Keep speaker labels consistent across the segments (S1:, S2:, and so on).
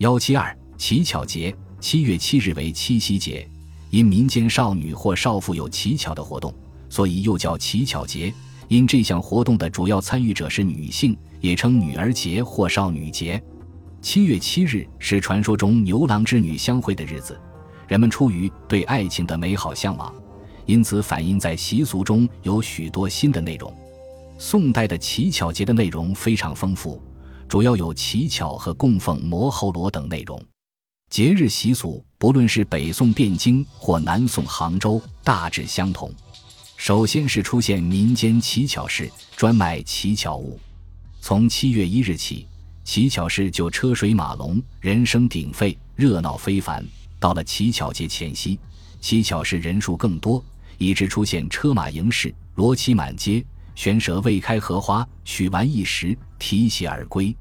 S1: 幺七二乞巧节，七月七日为七夕节，因民间少女或少妇有乞巧的活动，所以又叫乞巧节。因这项活动的主要参与者是女性，也称女儿节或少女节。七月七日是传说中牛郎织女相会的日子，人们出于对爱情的美好向往，因此反映在习俗中有许多新的内容。宋代的乞巧节的内容非常丰富。主要有乞巧和供奉摩喉罗等内容。节日习俗不论是北宋汴京或南宋杭州，大致相同。首先是出现民间乞巧市，专卖乞巧物。从七月一日起，乞巧市就车水马龙，人声鼎沸，热闹非凡。到了乞巧节前夕，乞巧市人数更多，以致出现车马迎市，罗旗满街。玄蛇未开荷花，取完一时，提携而归。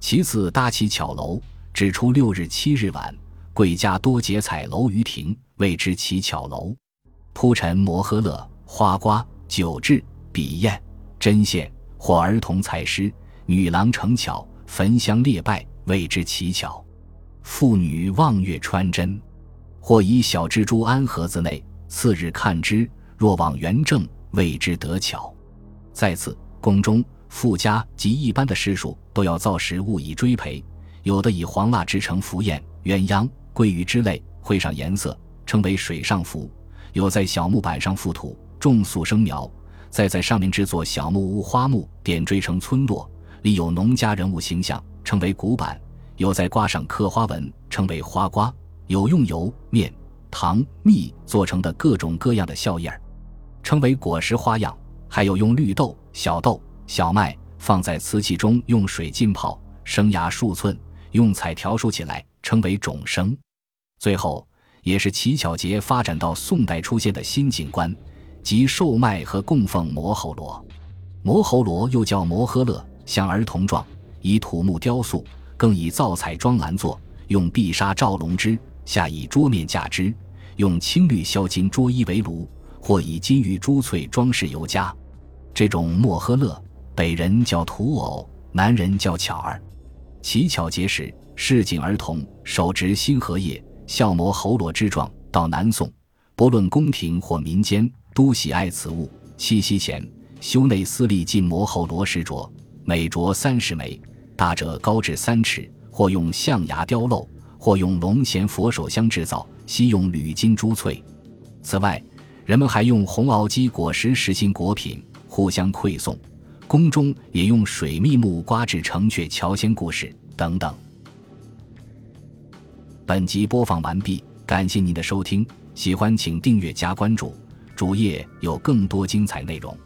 S1: 其次搭起巧楼，只出六日七日晚，贵家多结彩楼于庭，谓之乞巧楼。铺陈摩诃勒、花瓜、酒制、笔砚、针线，或儿童采诗，女郎成巧，焚香列拜，谓之乞巧。妇女望月穿针，或以小蜘蛛安盒子内，次日看之，若望圆正，谓之得巧。再次，宫中、富家及一般的诗书都要造食物以追培，有的以黄蜡制成符砚、鸳鸯、鲑鱼之类，绘上颜色，称为水上符；有在小木板上覆土，种宿生苗，再在上面制作小木屋、花木，点缀成村落，里有农家人物形象，称为古板；有在瓜上刻花纹，称为花瓜；有用油、面、糖、蜜做成的各种各样的笑靥，称为果实花样。还有用绿豆、小豆、小麦放在瓷器中，用水浸泡，生芽数寸，用彩条竖起来，称为种生。最后，也是乞巧节发展到宋代出现的新景观，即售卖和供奉摩喉罗。摩喉罗又叫摩诃勒，像儿童状，以土木雕塑，更以造彩装篮座，用碧纱罩龙之，下以桌面架之，用青绿销金桌衣为炉。或以金玉珠翠装饰尤佳，这种莫诃勒，北人叫土偶，南人叫巧儿。乞巧节时，市井儿童手执新荷叶，笑磨喉罗之状。到南宋，不论宫廷或民间，都喜爱此物。七夕前，修内私立进磨喉罗石镯，每镯三十枚，大者高至三尺，或用象牙雕镂，或用龙涎佛手香制造，悉用铝金珠翠。此外，人们还用红螯鸡果实实心果品互相馈送，宫中也用水密木瓜制成鹊桥仙故事等等。本集播放完毕，感谢您的收听，喜欢请订阅加关注，主页有更多精彩内容。